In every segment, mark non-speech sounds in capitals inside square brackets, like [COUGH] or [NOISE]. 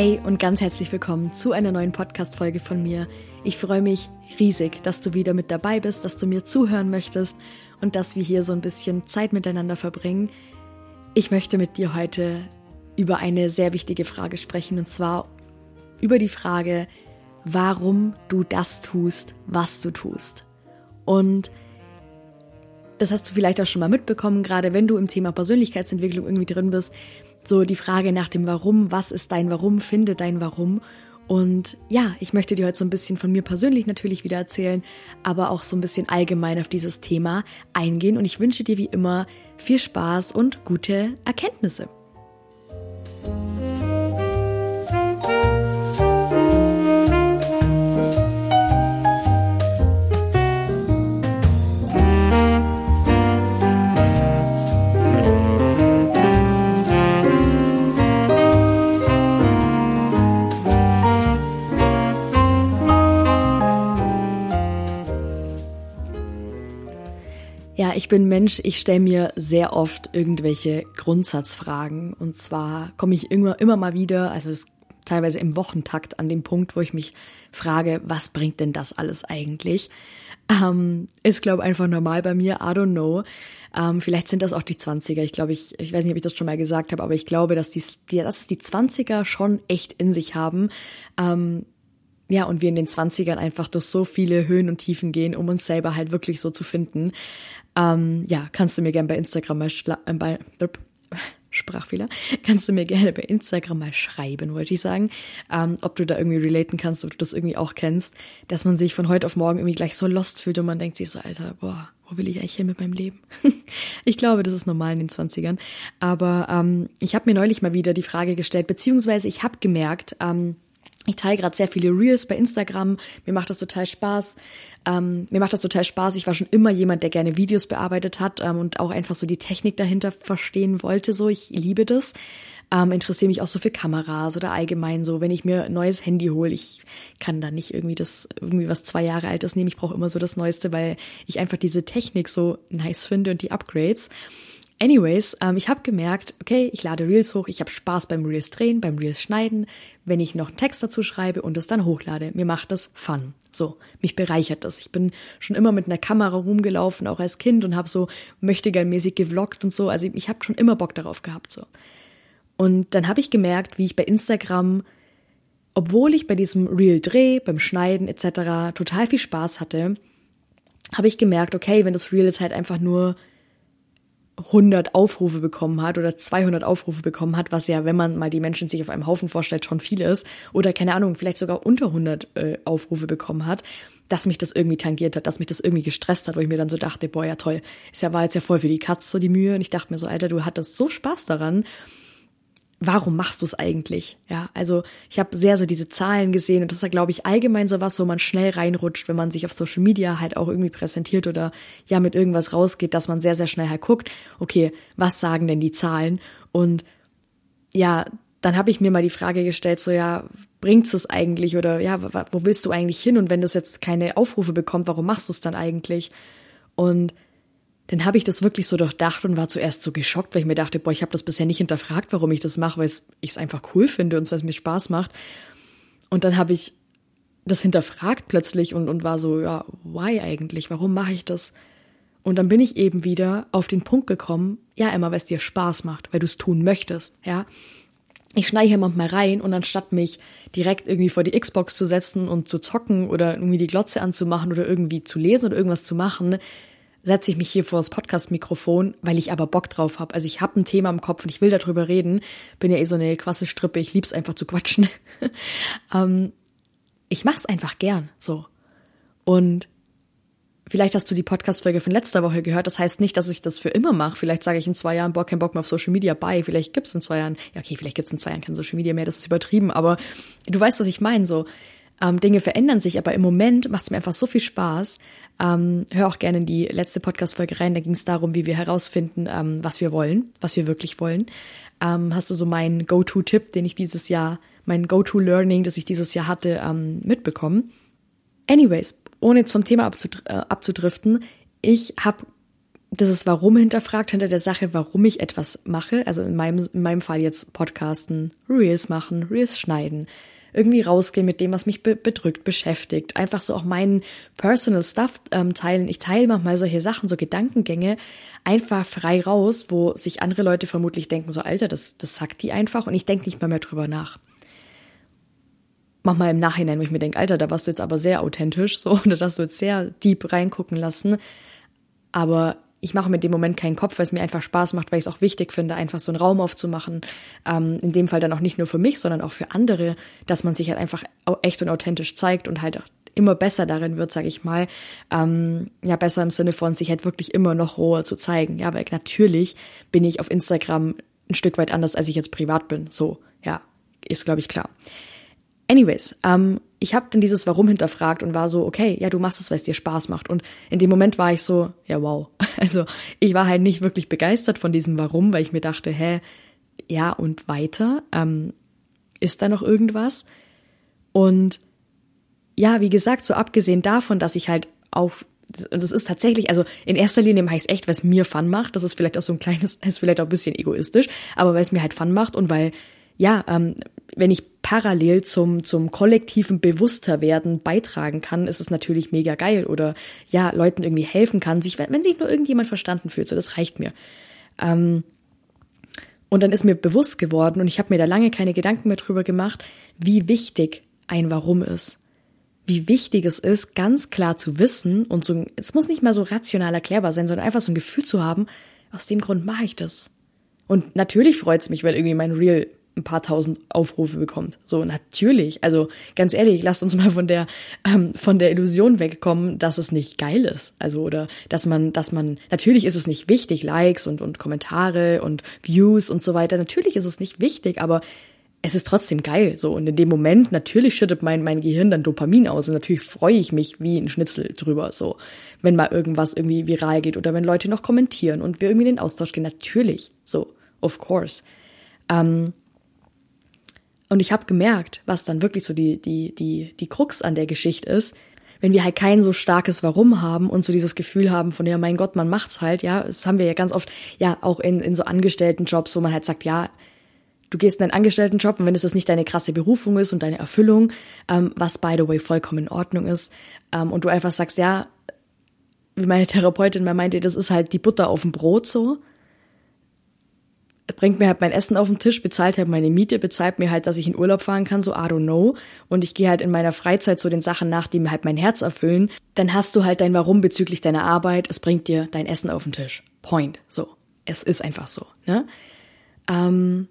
Hey und ganz herzlich willkommen zu einer neuen Podcast-Folge von mir. Ich freue mich riesig, dass du wieder mit dabei bist, dass du mir zuhören möchtest und dass wir hier so ein bisschen Zeit miteinander verbringen. Ich möchte mit dir heute über eine sehr wichtige Frage sprechen und zwar über die Frage, warum du das tust, was du tust. Und das hast du vielleicht auch schon mal mitbekommen, gerade wenn du im Thema Persönlichkeitsentwicklung irgendwie drin bist. So die Frage nach dem Warum, was ist dein Warum, finde dein Warum. Und ja, ich möchte dir heute so ein bisschen von mir persönlich natürlich wieder erzählen, aber auch so ein bisschen allgemein auf dieses Thema eingehen. Und ich wünsche dir wie immer viel Spaß und gute Erkenntnisse. Ja, ich bin Mensch, ich stelle mir sehr oft irgendwelche Grundsatzfragen. Und zwar komme ich immer, immer mal wieder, also es teilweise im Wochentakt an dem Punkt, wo ich mich frage, was bringt denn das alles eigentlich? Ähm, ist, glaube ich, einfach normal bei mir, I don't know. Ähm, vielleicht sind das auch die 20er. Ich glaube, ich, ich weiß nicht, ob ich das schon mal gesagt habe, aber ich glaube, dass die, die, dass die 20er schon echt in sich haben. Ähm, ja, und wir in den 20ern einfach durch so viele Höhen und Tiefen gehen, um uns selber halt wirklich so zu finden. Ähm, ja, kannst du mir gerne bei Instagram mal äh, bei, Sprachfehler, [LAUGHS] kannst du mir gerne bei Instagram mal schreiben, wollte ich sagen, ähm, ob du da irgendwie relaten kannst, ob du das irgendwie auch kennst, dass man sich von heute auf morgen irgendwie gleich so lost fühlt und man denkt sich so, Alter, boah, wo will ich eigentlich hin mit meinem Leben? [LAUGHS] ich glaube, das ist normal in den 20ern. Aber ähm, ich habe mir neulich mal wieder die Frage gestellt, beziehungsweise ich habe gemerkt, ähm, ich teile gerade sehr viele Reels bei Instagram. Mir macht das total Spaß. Ähm, mir macht das total Spaß. Ich war schon immer jemand, der gerne Videos bearbeitet hat ähm, und auch einfach so die Technik dahinter verstehen wollte. So, ich liebe das. Ähm, interessiere mich auch so für Kameras oder allgemein so, wenn ich mir ein neues Handy hole, ich kann da nicht irgendwie das, irgendwie was zwei Jahre altes nehmen. Ich brauche immer so das Neueste, weil ich einfach diese Technik so nice finde und die Upgrades. Anyways, ähm, ich habe gemerkt, okay, ich lade Reels hoch, ich habe Spaß beim Reels drehen, beim Reels schneiden, wenn ich noch einen Text dazu schreibe und es dann hochlade. Mir macht das Fun. So, mich bereichert das. Ich bin schon immer mit einer Kamera rumgelaufen, auch als Kind und habe so mäßig gevloggt und so. Also ich habe schon immer Bock darauf gehabt so. Und dann habe ich gemerkt, wie ich bei Instagram, obwohl ich bei diesem Reel Dreh, beim Schneiden etc. total viel Spaß hatte, habe ich gemerkt, okay, wenn das Reel jetzt halt einfach nur 100 Aufrufe bekommen hat oder 200 Aufrufe bekommen hat, was ja, wenn man mal die Menschen sich auf einem Haufen vorstellt, schon viel ist, oder keine Ahnung, vielleicht sogar unter 100 äh, Aufrufe bekommen hat, dass mich das irgendwie tangiert hat, dass mich das irgendwie gestresst hat, wo ich mir dann so dachte, boah, ja toll, ist ja war jetzt ja voll für die Katze so die Mühe. Und ich dachte mir so, Alter, du hattest so Spaß daran warum machst du es eigentlich? Ja, also ich habe sehr so diese Zahlen gesehen und das ist ja, glaube ich, allgemein so was, wo man schnell reinrutscht, wenn man sich auf Social Media halt auch irgendwie präsentiert oder ja mit irgendwas rausgeht, dass man sehr, sehr schnell halt guckt, okay, was sagen denn die Zahlen? Und ja, dann habe ich mir mal die Frage gestellt, so ja, bringt's es eigentlich oder ja, wo willst du eigentlich hin? Und wenn das jetzt keine Aufrufe bekommt, warum machst du es dann eigentlich? Und dann habe ich das wirklich so durchdacht und war zuerst so geschockt, weil ich mir dachte, boah, ich habe das bisher nicht hinterfragt, warum ich das mache, weil ich es einfach cool finde und weil es mir Spaß macht. Und dann habe ich das hinterfragt plötzlich und, und war so, ja, why eigentlich? Warum mache ich das? Und dann bin ich eben wieder auf den Punkt gekommen, ja, immer, weil es dir Spaß macht, weil du es tun möchtest, ja. Ich schneide hier manchmal rein und anstatt mich direkt irgendwie vor die Xbox zu setzen und zu zocken oder irgendwie die Glotze anzumachen oder irgendwie zu lesen oder irgendwas zu machen, setze ich mich hier vor das Podcast-Mikrofon, weil ich aber Bock drauf habe. Also ich habe ein Thema im Kopf und ich will darüber reden. Bin ja eh so eine Quasselstrippe, ich lieb's einfach zu quatschen. [LAUGHS] ähm, ich mach's einfach gern so. Und vielleicht hast du die Podcast-Folge von letzter Woche gehört. Das heißt nicht, dass ich das für immer mache. Vielleicht sage ich in zwei Jahren, boah, kein Bock mehr auf Social Media, bye. Vielleicht gibt's in zwei Jahren, ja okay, vielleicht gibt's in zwei Jahren kein Social Media mehr, das ist übertrieben. Aber du weißt, was ich meine, so. Ähm, Dinge verändern sich, aber im Moment macht es mir einfach so viel Spaß. Ähm, hör auch gerne in die letzte Podcast-Folge rein. Da ging es darum, wie wir herausfinden, ähm, was wir wollen, was wir wirklich wollen. Ähm, hast du so meinen Go-To-Tipp, den ich dieses Jahr, mein Go-To-Learning, das ich dieses Jahr hatte, ähm, mitbekommen? Anyways, ohne jetzt vom Thema abzudr äh, abzudriften, ich habe dieses Warum hinterfragt hinter der Sache, warum ich etwas mache. Also in meinem, in meinem Fall jetzt Podcasten, Reels machen, Reels schneiden, irgendwie rausgehen mit dem, was mich be bedrückt, beschäftigt. Einfach so auch meinen Personal Stuff ähm, teilen. Ich teile manchmal solche Sachen, so Gedankengänge, einfach frei raus, wo sich andere Leute vermutlich denken, so Alter, das, das sagt die einfach und ich denke nicht mal mehr drüber nach. Manchmal im Nachhinein, wo ich mir denke, Alter, da warst du jetzt aber sehr authentisch, so, [LAUGHS] oder dass du jetzt sehr deep reingucken lassen. Aber ich mache mit dem Moment keinen Kopf, weil es mir einfach Spaß macht, weil ich es auch wichtig finde, einfach so einen Raum aufzumachen. Ähm, in dem Fall dann auch nicht nur für mich, sondern auch für andere, dass man sich halt einfach echt und authentisch zeigt und halt auch immer besser darin wird, sage ich mal. Ähm, ja, besser im Sinne von sich halt wirklich immer noch roher zu zeigen. Ja, weil natürlich bin ich auf Instagram ein Stück weit anders, als ich jetzt privat bin. So, ja, ist, glaube ich, klar. Anyways, ähm, ich habe dann dieses Warum hinterfragt und war so, okay, ja, du machst es, weil es dir Spaß macht. Und in dem Moment war ich so, ja, wow. [LAUGHS] Also ich war halt nicht wirklich begeistert von diesem Warum, weil ich mir dachte, hä, ja, und weiter? Ähm, ist da noch irgendwas? Und ja, wie gesagt, so abgesehen davon, dass ich halt auf das ist tatsächlich, also in erster Linie mache ich es echt, weil es mir Fun macht. Das ist vielleicht auch so ein kleines, [LAUGHS] ist vielleicht auch ein bisschen egoistisch, aber weil es mir halt Fun macht und weil ja, ähm, wenn ich parallel zum, zum kollektiven Bewussterwerden beitragen kann, ist es natürlich mega geil oder ja, Leuten irgendwie helfen kann, sich, wenn sich nur irgendjemand verstanden fühlt, so das reicht mir. Ähm, und dann ist mir bewusst geworden und ich habe mir da lange keine Gedanken mehr drüber gemacht, wie wichtig ein Warum ist. Wie wichtig es ist, ganz klar zu wissen und so, es muss nicht mal so rational erklärbar sein, sondern einfach so ein Gefühl zu haben, aus dem Grund mache ich das. Und natürlich freut es mich, wenn irgendwie mein Real ein paar tausend Aufrufe bekommt. So, natürlich. Also ganz ehrlich, lasst uns mal von der, ähm, von der Illusion wegkommen, dass es nicht geil ist. Also, oder dass man, dass man, natürlich ist es nicht wichtig, Likes und, und Kommentare und Views und so weiter. Natürlich ist es nicht wichtig, aber es ist trotzdem geil. So, und in dem Moment, natürlich schüttet mein, mein Gehirn dann Dopamin aus und natürlich freue ich mich wie ein Schnitzel drüber. So, wenn mal irgendwas irgendwie viral geht oder wenn Leute noch kommentieren und wir irgendwie in den Austausch gehen. Natürlich. So, of course. Ähm, und ich habe gemerkt, was dann wirklich so die, die, die, die Krux an der Geschichte ist, wenn wir halt kein so starkes Warum haben und so dieses Gefühl haben von, ja, mein Gott, man macht's halt, ja, das haben wir ja ganz oft, ja, auch in, in so Angestelltenjobs, wo man halt sagt, ja, du gehst in einen Angestelltenjob und wenn es das nicht deine krasse Berufung ist und deine Erfüllung, ähm, was by the way vollkommen in Ordnung ist, ähm, und du einfach sagst, ja, wie meine Therapeutin mal meinte, das ist halt die Butter auf dem Brot so, bringt mir halt mein Essen auf den Tisch, bezahlt halt meine Miete, bezahlt mir halt, dass ich in Urlaub fahren kann, so I don't know. Und ich gehe halt in meiner Freizeit so den Sachen nach, die mir halt mein Herz erfüllen. Dann hast du halt dein Warum bezüglich deiner Arbeit. Es bringt dir dein Essen auf den Tisch. Point. So. Es ist einfach so. Ne? Ähm,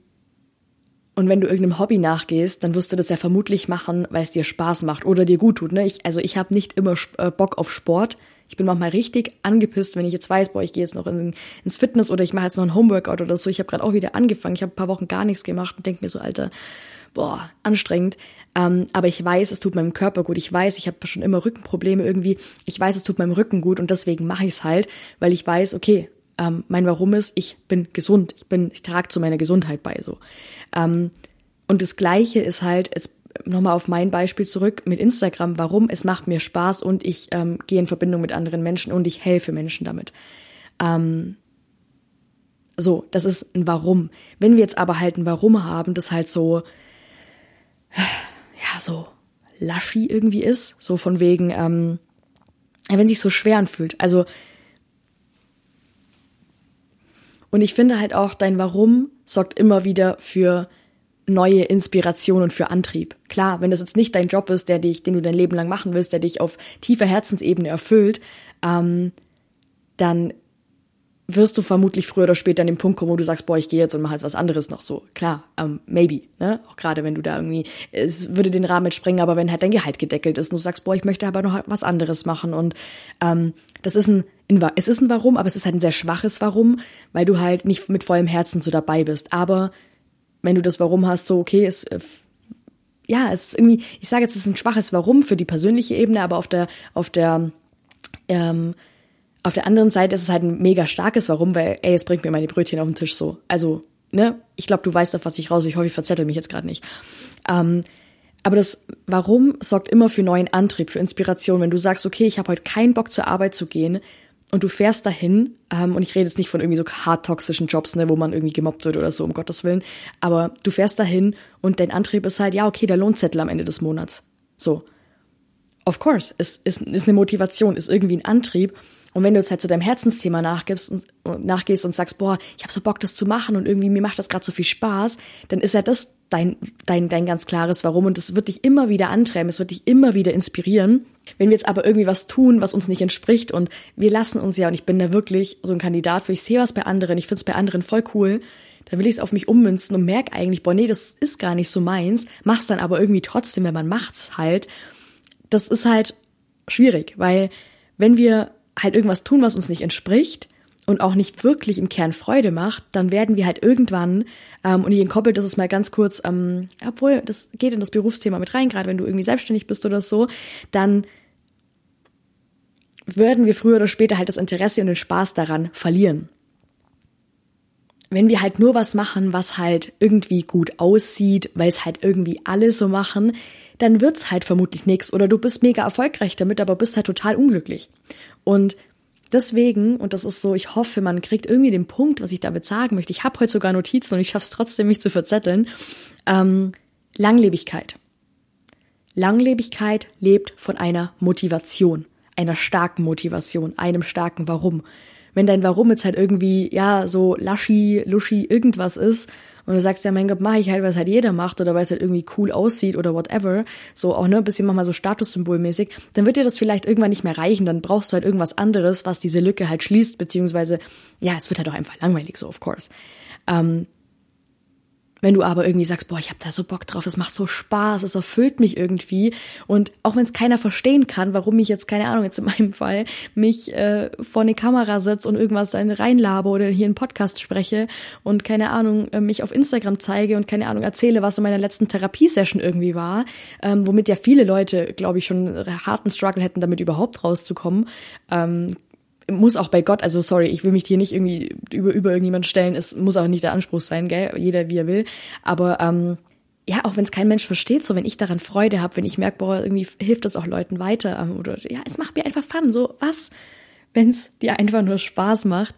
und wenn du irgendeinem Hobby nachgehst, dann wirst du das ja vermutlich machen, weil es dir Spaß macht oder dir gut tut. Ne? Ich, also ich habe nicht immer äh, Bock auf Sport. Ich bin manchmal richtig angepisst, wenn ich jetzt weiß, boah, ich gehe jetzt noch in, ins Fitness oder ich mache jetzt noch ein Homeworkout oder so. Ich habe gerade auch wieder angefangen. Ich habe ein paar Wochen gar nichts gemacht und denke mir so, Alter, boah, anstrengend. Ähm, aber ich weiß, es tut meinem Körper gut. Ich weiß, ich habe schon immer Rückenprobleme irgendwie. Ich weiß, es tut meinem Rücken gut und deswegen mache ich es halt, weil ich weiß, okay, ähm, mein Warum ist, ich bin gesund. Ich bin, ich trage zu meiner Gesundheit bei so. Ähm, und das Gleiche ist halt, es nochmal auf mein Beispiel zurück mit Instagram, warum es macht mir Spaß und ich ähm, gehe in Verbindung mit anderen Menschen und ich helfe Menschen damit. Ähm, so, das ist ein Warum. Wenn wir jetzt aber halt ein Warum haben, das halt so, ja, so laschi irgendwie ist, so von wegen, ähm, wenn sich so schwer anfühlt. Also, und ich finde halt auch, dein Warum sorgt immer wieder für neue Inspiration und für Antrieb. Klar, wenn das jetzt nicht dein Job ist, der dich, den du dein Leben lang machen willst, der dich auf tiefer Herzensebene erfüllt, ähm, dann wirst du vermutlich früher oder später an den Punkt kommen, wo du sagst, boah, ich gehe jetzt und mache jetzt was anderes noch so. Klar, ähm, maybe, ne? Auch gerade wenn du da irgendwie, es würde den Rahmen sprengen, aber wenn halt dein Gehalt gedeckelt ist und du sagst, boah, ich möchte aber noch was anderes machen und ähm, das ist ein, es ist ein Warum, aber es ist halt ein sehr schwaches Warum, weil du halt nicht mit vollem Herzen so dabei bist. Aber wenn du das Warum hast, so okay, es äh, ja, es ist irgendwie, ich sage jetzt, es ist ein schwaches Warum für die persönliche Ebene, aber auf der auf der ähm, auf der anderen Seite ist es halt ein mega starkes Warum, weil ey, es bringt mir meine Brötchen auf den Tisch so. Also ne, ich glaube, du weißt auf was ich raus. Ich hoffe, ich verzettel mich jetzt gerade nicht. Ähm, aber das Warum sorgt immer für neuen Antrieb, für Inspiration. Wenn du sagst, okay, ich habe heute keinen Bock zur Arbeit zu gehen, und du fährst dahin, ähm, und ich rede jetzt nicht von irgendwie so hart toxischen Jobs, ne, wo man irgendwie gemobbt wird oder so, um Gottes Willen, aber du fährst dahin und dein Antrieb ist halt, ja, okay, der Lohnzettel am Ende des Monats. So. Of course, ist, ist, ist eine Motivation, ist irgendwie ein Antrieb. Und wenn du jetzt halt zu deinem Herzensthema nachgibst und, nachgehst und sagst, boah, ich habe so Bock, das zu machen und irgendwie mir macht das gerade so viel Spaß, dann ist ja das dein, dein, dein ganz klares Warum und es wird dich immer wieder antreiben, es wird dich immer wieder inspirieren. Wenn wir jetzt aber irgendwie was tun, was uns nicht entspricht und wir lassen uns ja, und ich bin da wirklich so ein Kandidat, wo ich sehe was bei anderen, ich finde es bei anderen voll cool, dann will ich es auf mich ummünzen und merke eigentlich, boah, nee, das ist gar nicht so meins, mach's dann aber irgendwie trotzdem, wenn man macht's halt. Das ist halt schwierig, weil wenn wir halt irgendwas tun, was uns nicht entspricht und auch nicht wirklich im Kern Freude macht, dann werden wir halt irgendwann, ähm, und ich entkoppel das ist mal ganz kurz, ähm, obwohl das geht in das Berufsthema mit rein, gerade wenn du irgendwie selbstständig bist oder so, dann würden wir früher oder später halt das Interesse und den Spaß daran verlieren. Wenn wir halt nur was machen, was halt irgendwie gut aussieht, weil es halt irgendwie alle so machen, dann wird's halt vermutlich nichts oder du bist mega erfolgreich damit, aber bist halt total unglücklich. Und deswegen, und das ist so, ich hoffe, man kriegt irgendwie den Punkt, was ich damit sagen möchte. Ich habe heute sogar Notizen und ich schaffe es trotzdem, mich zu verzetteln. Ähm, Langlebigkeit. Langlebigkeit lebt von einer Motivation, einer starken Motivation, einem starken Warum wenn dein Warum jetzt halt irgendwie, ja, so laschi, luschi, irgendwas ist und du sagst, ja, mein Gott, mache ich halt, weil halt jeder macht oder weil es halt irgendwie cool aussieht oder whatever, so auch, ne, ein bisschen manchmal so Statussymbolmäßig, dann wird dir das vielleicht irgendwann nicht mehr reichen, dann brauchst du halt irgendwas anderes, was diese Lücke halt schließt, beziehungsweise, ja, es wird halt auch einfach langweilig, so, of course. Ähm, wenn du aber irgendwie sagst, boah, ich habe da so Bock drauf, es macht so Spaß, es erfüllt mich irgendwie und auch wenn es keiner verstehen kann, warum ich jetzt keine Ahnung jetzt in meinem Fall mich äh, vor eine Kamera setze und irgendwas dann reinlabe oder hier einen Podcast spreche und keine Ahnung äh, mich auf Instagram zeige und keine Ahnung erzähle, was in meiner letzten Therapiesession irgendwie war, ähm, womit ja viele Leute, glaube ich, schon harten Struggle hätten, damit überhaupt rauszukommen. Ähm, muss auch bei Gott, also sorry, ich will mich hier nicht irgendwie über, über irgendjemand stellen, es muss auch nicht der Anspruch sein, gell, jeder wie er will, aber ähm, ja, auch wenn es kein Mensch versteht, so wenn ich daran Freude habe, wenn ich merke, boah, irgendwie hilft das auch Leuten weiter ähm, oder ja, es macht mir einfach Fun, so was, wenn es dir einfach nur Spaß macht,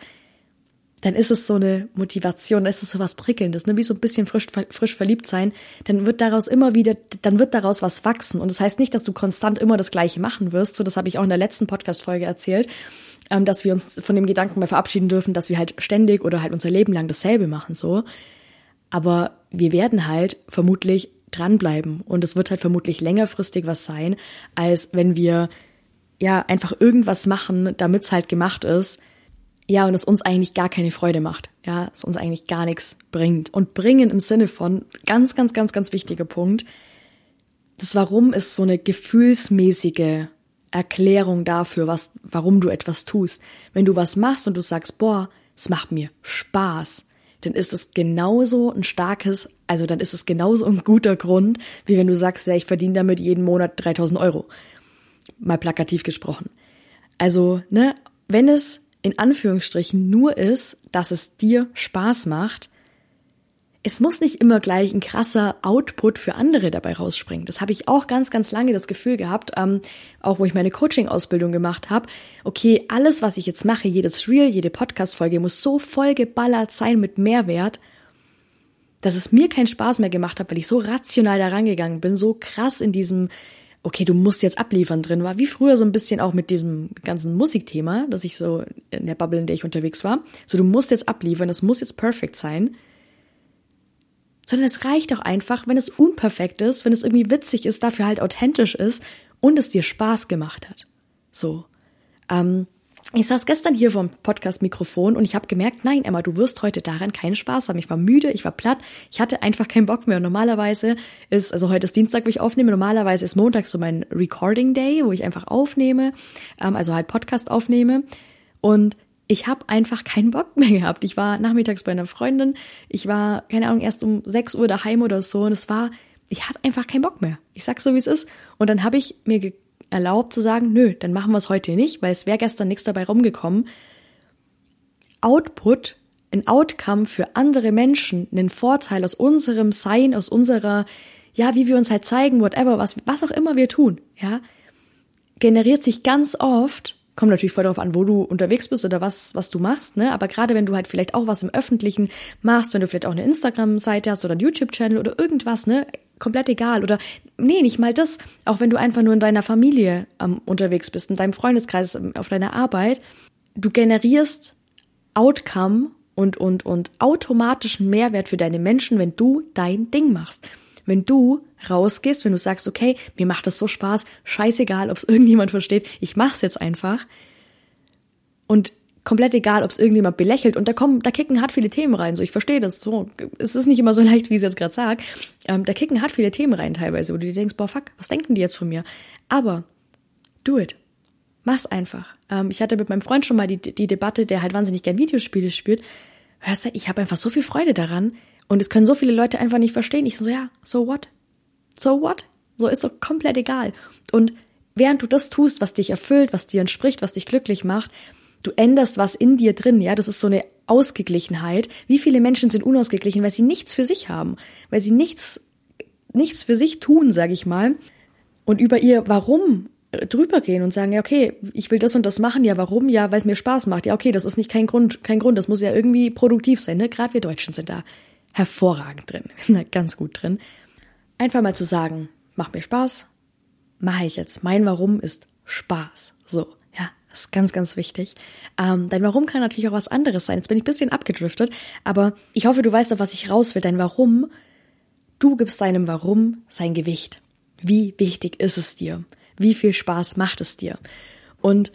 dann ist es so eine Motivation, dann ist es so was Prickelndes, ne? wie so ein bisschen frisch, frisch verliebt sein, dann wird daraus immer wieder, dann wird daraus was wachsen. Und das heißt nicht, dass du konstant immer das Gleiche machen wirst. So, das habe ich auch in der letzten Podcast-Folge erzählt ähm, dass wir uns von dem Gedanken mal verabschieden dürfen, dass wir halt ständig oder halt unser Leben lang dasselbe machen, so. Aber wir werden halt vermutlich dranbleiben und es wird halt vermutlich längerfristig was sein, als wenn wir ja einfach irgendwas machen, damit es halt gemacht ist. Ja, und es uns eigentlich gar keine Freude macht. Ja, es uns eigentlich gar nichts bringt. Und bringen im Sinne von, ganz, ganz, ganz, ganz wichtiger Punkt, das Warum ist so eine gefühlsmäßige Erklärung dafür, was, warum du etwas tust. Wenn du was machst und du sagst, boah, es macht mir Spaß, dann ist es genauso ein starkes, also dann ist es genauso ein guter Grund, wie wenn du sagst, ja, ich verdiene damit jeden Monat 3000 Euro. Mal plakativ gesprochen. Also, ne, wenn es in Anführungsstrichen nur ist, dass es dir Spaß macht, es muss nicht immer gleich ein krasser Output für andere dabei rausspringen. Das habe ich auch ganz, ganz lange das Gefühl gehabt, ähm, auch wo ich meine Coaching-Ausbildung gemacht habe. Okay, alles, was ich jetzt mache, jedes Reel, jede Podcast-Folge muss so voll geballert sein mit Mehrwert, dass es mir keinen Spaß mehr gemacht hat, weil ich so rational da rangegangen bin, so krass in diesem, okay, du musst jetzt abliefern drin war, wie früher so ein bisschen auch mit diesem ganzen Musikthema, dass ich so in der Bubble, in der ich unterwegs war. So, du musst jetzt abliefern, das muss jetzt perfekt sein sondern es reicht doch einfach, wenn es unperfekt ist, wenn es irgendwie witzig ist, dafür halt authentisch ist und es dir Spaß gemacht hat. So. Ähm, ich saß gestern hier vom Podcast-Mikrofon und ich habe gemerkt, nein, Emma, du wirst heute daran keinen Spaß haben. Ich war müde, ich war platt, ich hatte einfach keinen Bock mehr. Und normalerweise ist, also heute ist Dienstag, wo ich aufnehme, normalerweise ist Montag so mein Recording Day, wo ich einfach aufnehme, ähm, also halt Podcast aufnehme. Und ich habe einfach keinen Bock mehr gehabt. Ich war nachmittags bei einer Freundin, ich war, keine Ahnung, erst um 6 Uhr daheim oder so und es war, ich hatte einfach keinen Bock mehr. Ich sag's so, wie es ist. Und dann habe ich mir erlaubt zu sagen, nö, dann machen wir es heute nicht, weil es wäre gestern nichts dabei rumgekommen. Output, ein Outcome für andere Menschen, einen Vorteil aus unserem Sein, aus unserer, ja, wie wir uns halt zeigen, whatever, was, was auch immer wir tun, ja, generiert sich ganz oft kommt natürlich voll darauf an, wo du unterwegs bist oder was, was du machst, ne? Aber gerade wenn du halt vielleicht auch was im Öffentlichen machst, wenn du vielleicht auch eine Instagram-Seite hast oder einen YouTube-Channel oder irgendwas, ne? Komplett egal. Oder nee, nicht mal das. Auch wenn du einfach nur in deiner Familie ähm, unterwegs bist, in deinem Freundeskreis, ähm, auf deiner Arbeit, du generierst Outcome und, und, und automatischen Mehrwert für deine Menschen, wenn du dein Ding machst. Wenn du rausgehst, wenn du sagst, okay, mir macht das so Spaß, scheißegal, ob es [LAUGHS] irgendjemand versteht, ich mach's jetzt einfach. Und komplett egal, ob es irgendjemand belächelt. Und da kommen, da kicken hart viele Themen rein. So, ich verstehe das so. Es ist nicht immer so [LAUGHS] leicht, wie ich es jetzt gerade sage. Ähm, da kicken hart viele Themen rein teilweise, wo du dir denkst, boah, fuck, was denken die jetzt von mir? Aber do it. Mach's einfach. Ähm, ich hatte mit meinem Freund schon mal die, die Debatte, der halt wahnsinnig gern Videospiele spielt. Hörst du, ich habe einfach so viel Freude daran, und es können so viele Leute einfach nicht verstehen. Ich so, ja, so what? So what? So ist doch komplett egal. Und während du das tust, was dich erfüllt, was dir entspricht, was dich glücklich macht, du änderst was in dir drin, ja, das ist so eine Ausgeglichenheit. Wie viele Menschen sind unausgeglichen, weil sie nichts für sich haben, weil sie nichts, nichts für sich tun, sag ich mal, und über ihr Warum drüber gehen und sagen, ja, okay, ich will das und das machen, ja, warum? Ja, weil es mir Spaß macht. Ja, okay, das ist nicht kein Grund, kein Grund, das muss ja irgendwie produktiv sein, ne? Gerade wir Deutschen sind da hervorragend drin. Wir sind da ganz gut drin. Einfach mal zu sagen, macht mir Spaß, mache ich jetzt. Mein Warum ist Spaß. So, ja, das ist ganz, ganz wichtig. Ähm, dein Warum kann natürlich auch was anderes sein. Jetzt bin ich ein bisschen abgedriftet, aber ich hoffe, du weißt auf was ich raus will. Dein Warum, du gibst deinem Warum sein Gewicht. Wie wichtig ist es dir? Wie viel Spaß macht es dir? Und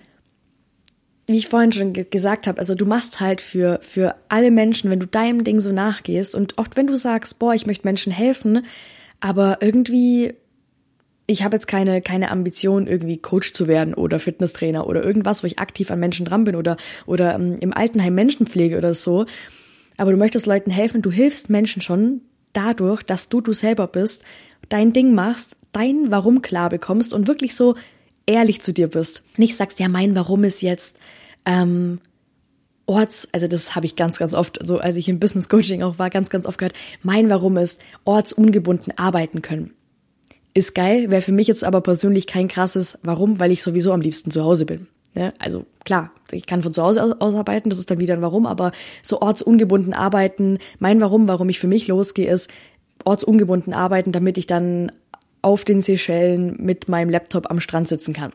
wie ich vorhin schon gesagt habe, also du machst halt für, für alle Menschen, wenn du deinem Ding so nachgehst und auch wenn du sagst, boah, ich möchte Menschen helfen, aber irgendwie, ich habe jetzt keine, keine Ambition, irgendwie Coach zu werden oder Fitnesstrainer oder irgendwas, wo ich aktiv an Menschen dran bin oder, oder ähm, im Altenheim Menschenpflege oder so. Aber du möchtest Leuten helfen, du hilfst Menschen schon dadurch, dass du du selber bist, dein Ding machst, dein Warum klar bekommst und wirklich so ehrlich zu dir bist. Nicht sagst, ja, mein Warum ist jetzt ähm, Orts, also das habe ich ganz, ganz oft, so als ich im Business Coaching auch war, ganz, ganz oft gehört, mein Warum ist ortsungebunden arbeiten können. Ist geil, wäre für mich jetzt aber persönlich kein krasses Warum, weil ich sowieso am liebsten zu Hause bin. Ne? Also klar, ich kann von zu Hause aus, aus arbeiten, das ist dann wieder ein Warum, aber so ortsungebunden arbeiten, mein Warum, warum ich für mich losgehe, ist ortsungebunden arbeiten, damit ich dann auf den Seychellen mit meinem Laptop am Strand sitzen kann.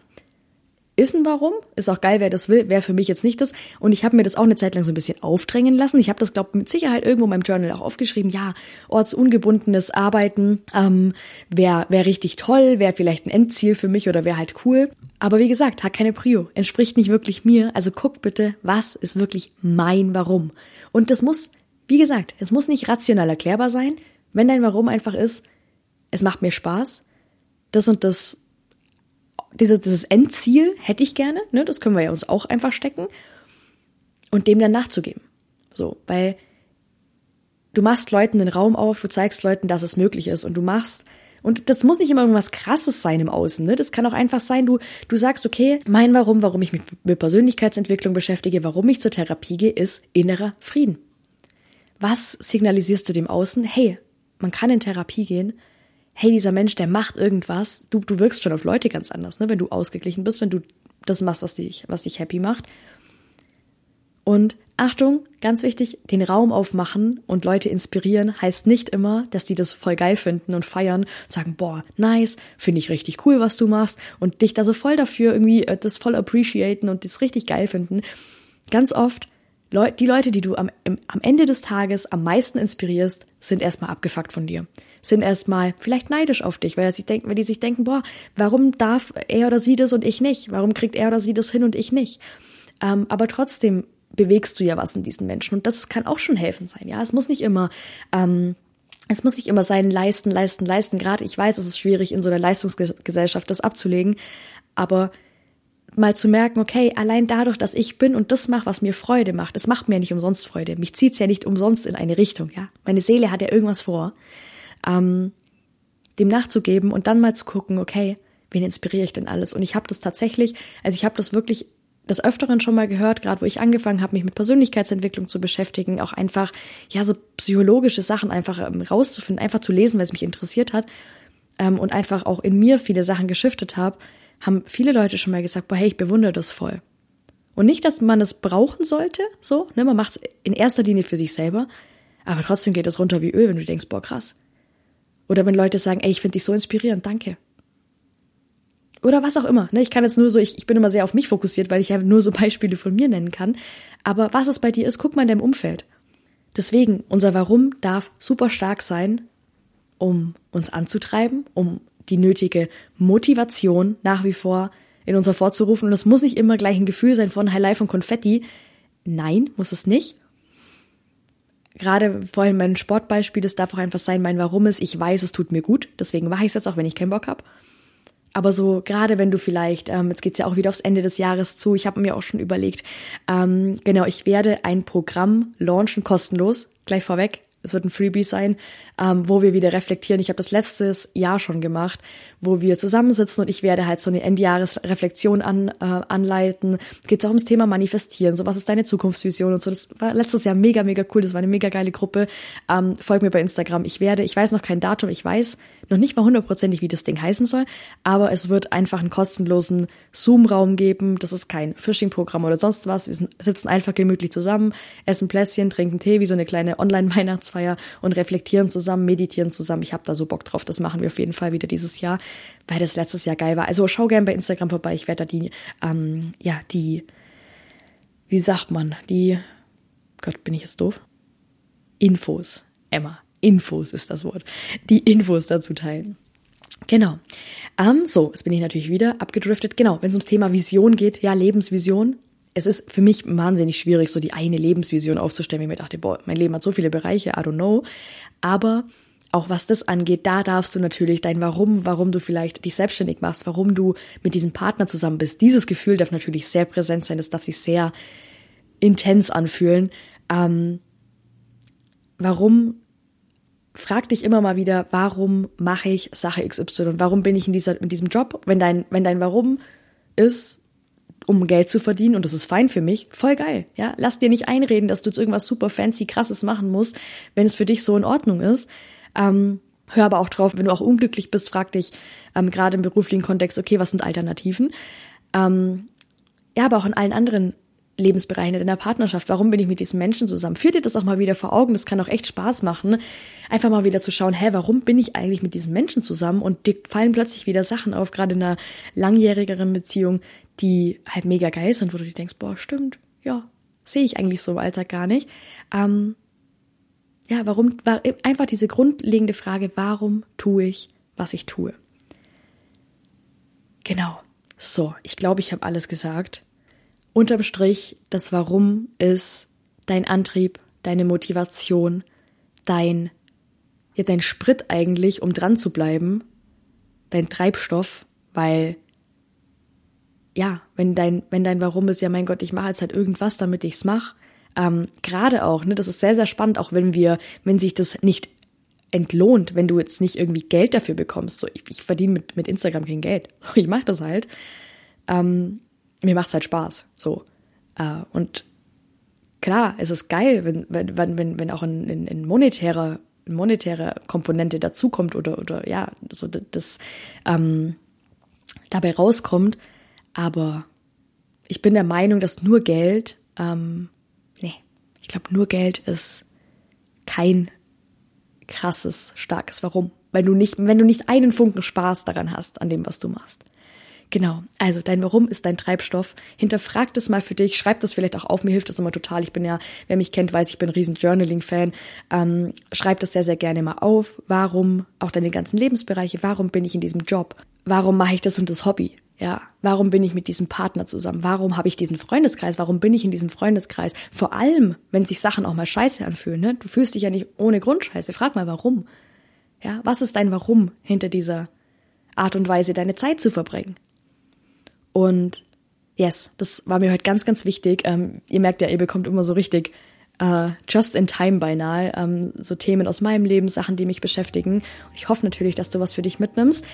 Ist ein Warum, ist auch geil, wer das will, wäre für mich jetzt nicht das. Und ich habe mir das auch eine Zeit lang so ein bisschen aufdrängen lassen. Ich habe das, glaube mit Sicherheit irgendwo in meinem Journal auch aufgeschrieben. Ja, ortsungebundenes Arbeiten ähm, wäre wär richtig toll, wäre vielleicht ein Endziel für mich oder wäre halt cool. Aber wie gesagt, hat keine Prio, entspricht nicht wirklich mir. Also guck bitte, was ist wirklich mein Warum. Und das muss, wie gesagt, es muss nicht rational erklärbar sein. Wenn dein Warum einfach ist, es macht mir Spaß, das und das, dieses, dieses Endziel hätte ich gerne, ne, das können wir ja uns auch einfach stecken und dem dann nachzugeben. So, weil du machst Leuten den Raum auf, du zeigst Leuten, dass es möglich ist und du machst und das muss nicht immer irgendwas krasses sein im Außen, ne? Das kann auch einfach sein, du du sagst, okay, mein warum, warum ich mich mit Persönlichkeitsentwicklung beschäftige, warum ich zur Therapie gehe, ist innerer Frieden. Was signalisierst du dem Außen? Hey, man kann in Therapie gehen, hey, dieser Mensch, der macht irgendwas, du, du wirkst schon auf Leute ganz anders, ne? wenn du ausgeglichen bist, wenn du das machst, was dich, was dich happy macht. Und Achtung, ganz wichtig, den Raum aufmachen und Leute inspirieren heißt nicht immer, dass die das voll geil finden und feiern und sagen, boah, nice, finde ich richtig cool, was du machst und dich da so voll dafür irgendwie äh, das voll appreciaten und das richtig geil finden. Ganz oft, die Leute, die du am, am Ende des Tages am meisten inspirierst, sind erstmal abgefuckt von dir sind erstmal vielleicht neidisch auf dich, weil, sie denken, weil die sich denken, boah, warum darf er oder sie das und ich nicht? Warum kriegt er oder sie das hin und ich nicht? Ähm, aber trotzdem bewegst du ja was in diesen Menschen und das kann auch schon helfen sein. Ja, es muss nicht immer ähm, es muss nicht immer sein, leisten, leisten, leisten. Gerade ich weiß, es ist schwierig, in so einer Leistungsgesellschaft das abzulegen. Aber mal zu merken, okay, allein dadurch, dass ich bin und das mache, was mir Freude macht, es macht mir nicht umsonst Freude. Mich zieht's ja nicht umsonst in eine Richtung, ja. Meine Seele hat ja irgendwas vor ähm, dem nachzugeben und dann mal zu gucken, okay, wen inspiriere ich denn alles? Und ich habe das tatsächlich, also ich habe das wirklich des Öfteren schon mal gehört, gerade wo ich angefangen habe, mich mit Persönlichkeitsentwicklung zu beschäftigen, auch einfach, ja, so psychologische Sachen einfach ähm, rauszufinden, einfach zu lesen, weil es mich interessiert hat ähm, und einfach auch in mir viele Sachen geschiftet habe, haben viele Leute schon mal gesagt, boah, hey, ich bewundere das voll. Und nicht, dass man es brauchen sollte, so, ne, man macht es in erster Linie für sich selber, aber trotzdem geht es runter wie Öl, wenn du denkst, boah, krass. Oder wenn Leute sagen, ey, ich finde dich so inspirierend, danke. Oder was auch immer. Ne? Ich kann jetzt nur so, ich, ich bin immer sehr auf mich fokussiert, weil ich ja nur so [LAUGHS] Beispiele von mir nennen kann. Aber was es bei dir ist, guck mal in deinem Umfeld. Deswegen, unser Warum darf super stark sein, um uns anzutreiben, um die nötige Motivation nach wie vor in uns hervorzurufen. Und es muss nicht immer gleich ein Gefühl sein von Highlife und Konfetti. Nein, muss es nicht. Gerade vorhin mein Sportbeispiel, das darf auch einfach sein, mein Warum ist, ich weiß, es tut mir gut. Deswegen mache ich es jetzt auch, wenn ich keinen Bock habe. Aber so gerade wenn du vielleicht, ähm, jetzt geht's ja auch wieder aufs Ende des Jahres zu, ich habe mir auch schon überlegt, ähm, genau, ich werde ein Programm launchen, kostenlos, gleich vorweg, es wird ein Freebie sein, ähm, wo wir wieder reflektieren. Ich habe das letztes Jahr schon gemacht, wo wir zusammensitzen und ich werde halt so eine Endjahresreflexion an, äh, anleiten. Geht auch ums Thema Manifestieren. So, was ist deine Zukunftsvision und so. Das war letztes Jahr mega, mega cool. Das war eine mega geile Gruppe. Ähm, folgt mir bei Instagram. Ich werde, ich weiß noch kein Datum, ich weiß noch nicht mal hundertprozentig, wie das Ding heißen soll, aber es wird einfach einen kostenlosen Zoom-Raum geben. Das ist kein Phishing-Programm oder sonst was. Wir sitzen einfach gemütlich zusammen, essen Plätzchen, trinken Tee, wie so eine kleine Online-Weihnachtsfeier und reflektieren zusammen, meditieren zusammen. Ich habe da so Bock drauf. Das machen wir auf jeden Fall wieder dieses Jahr, weil das letztes Jahr geil war. Also schau gern bei Instagram vorbei. Ich werde da die, ähm, ja, die, wie sagt man, die, Gott, bin ich jetzt doof? Infos. Emma, Infos ist das Wort. Die Infos dazu teilen. Genau. Ähm, so, jetzt bin ich natürlich wieder abgedriftet. Genau, wenn es ums Thema Vision geht, ja, Lebensvision. Es ist für mich wahnsinnig schwierig, so die eine Lebensvision aufzustellen, wie ich mir dachte, boah, mein Leben hat so viele Bereiche, I don't know. Aber auch was das angeht, da darfst du natürlich dein Warum, warum du vielleicht dich selbstständig machst, warum du mit diesem Partner zusammen bist. Dieses Gefühl darf natürlich sehr präsent sein, das darf sich sehr intens anfühlen. Ähm, warum frag dich immer mal wieder, warum mache ich Sache XY? Warum bin ich in, dieser, in diesem Job? Wenn dein, wenn dein Warum ist, um Geld zu verdienen und das ist fein für mich, voll geil. Ja, lass dir nicht einreden, dass du jetzt irgendwas super fancy, krasses machen musst, wenn es für dich so in Ordnung ist. Ähm, hör aber auch drauf, wenn du auch unglücklich bist, frag dich ähm, gerade im beruflichen Kontext, okay, was sind Alternativen? Ähm, ja, aber auch in allen anderen Lebensbereichen in der Partnerschaft. Warum bin ich mit diesen Menschen zusammen? Führ dir das auch mal wieder vor Augen. Das kann auch echt Spaß machen. Einfach mal wieder zu schauen, hä, warum bin ich eigentlich mit diesen Menschen zusammen? Und dir fallen plötzlich wieder Sachen auf, gerade in einer langjährigeren Beziehung, die halt mega geil sind, wo du dir denkst, boah, stimmt, ja, sehe ich eigentlich so im Alltag gar nicht. Ähm, ja, warum, war einfach diese grundlegende Frage, warum tue ich, was ich tue? Genau. So, ich glaube, ich habe alles gesagt unterm Strich, das Warum ist dein Antrieb, deine Motivation, dein, ja, dein Sprit eigentlich, um dran zu bleiben, dein Treibstoff, weil, ja, wenn dein, wenn dein Warum ist, ja, mein Gott, ich mache jetzt halt irgendwas, damit ich's mache, ähm, gerade auch, ne, das ist sehr, sehr spannend, auch wenn wir, wenn sich das nicht entlohnt, wenn du jetzt nicht irgendwie Geld dafür bekommst. So, ich, ich verdiene mit, mit Instagram kein Geld. [LAUGHS] Ich mache das halt. Ähm, mir macht's halt Spaß. So. Äh, und klar, es ist geil, wenn, wenn, wenn, wenn auch ein, ein, ein monetärer, monetäre Komponente dazukommt oder, oder ja, so das ähm, dabei rauskommt. Aber ich bin der Meinung, dass nur Geld, ähm, nee, ich glaube, nur Geld ist kein krasses, starkes Warum. Weil du nicht, wenn du nicht einen Funken Spaß daran hast, an dem, was du machst. Genau, also dein Warum ist dein Treibstoff. Hinterfrag das mal für dich, schreib das vielleicht auch auf, mir hilft das immer total. Ich bin ja, wer mich kennt, weiß, ich bin ein riesen Journaling-Fan. Ähm, schreib das sehr, sehr gerne mal auf. Warum, auch deine ganzen Lebensbereiche, warum bin ich in diesem Job? Warum mache ich das und das Hobby? Ja, warum bin ich mit diesem Partner zusammen? Warum habe ich diesen Freundeskreis? Warum bin ich in diesem Freundeskreis? Vor allem, wenn sich Sachen auch mal scheiße anfühlen, ne? Du fühlst dich ja nicht ohne Grund scheiße. Frag mal, warum? Ja, was ist dein Warum hinter dieser Art und Weise, deine Zeit zu verbringen? Und yes, das war mir heute ganz, ganz wichtig. Ähm, ihr merkt ja, ihr bekommt immer so richtig uh, just in time beinahe, ähm, so Themen aus meinem Leben, Sachen, die mich beschäftigen. Und ich hoffe natürlich, dass du was für dich mitnimmst.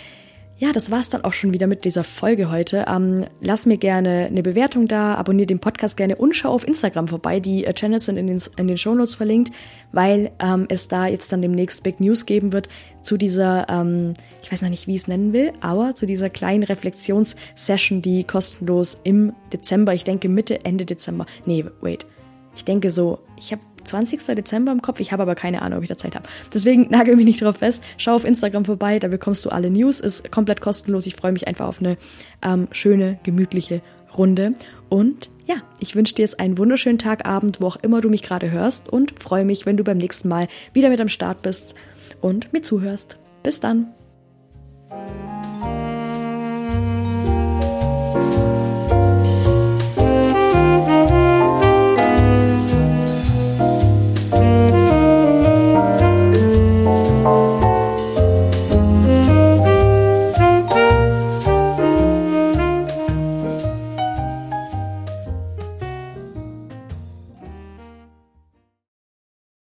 Ja, das war's dann auch schon wieder mit dieser Folge heute. Ähm, lass mir gerne eine Bewertung da, abonniere den Podcast gerne und schau auf Instagram vorbei. Die äh, Channels sind in den, in den Shownotes verlinkt, weil ähm, es da jetzt dann demnächst Big News geben wird zu dieser, ähm, ich weiß noch nicht, wie ich es nennen will, aber zu dieser kleinen Reflexionssession, die kostenlos im Dezember, ich denke Mitte, Ende Dezember, nee, wait, ich denke so, ich habe 20. Dezember im Kopf. Ich habe aber keine Ahnung, ob ich da Zeit habe. Deswegen [LAUGHS] nagel mich nicht drauf fest. Schau auf Instagram vorbei, da bekommst du alle News. Ist komplett kostenlos. Ich freue mich einfach auf eine ähm, schöne, gemütliche Runde. Und ja, ich wünsche dir jetzt einen wunderschönen Tag, Abend, wo auch immer du mich gerade hörst und freue mich, wenn du beim nächsten Mal wieder mit am Start bist und mir zuhörst. Bis dann.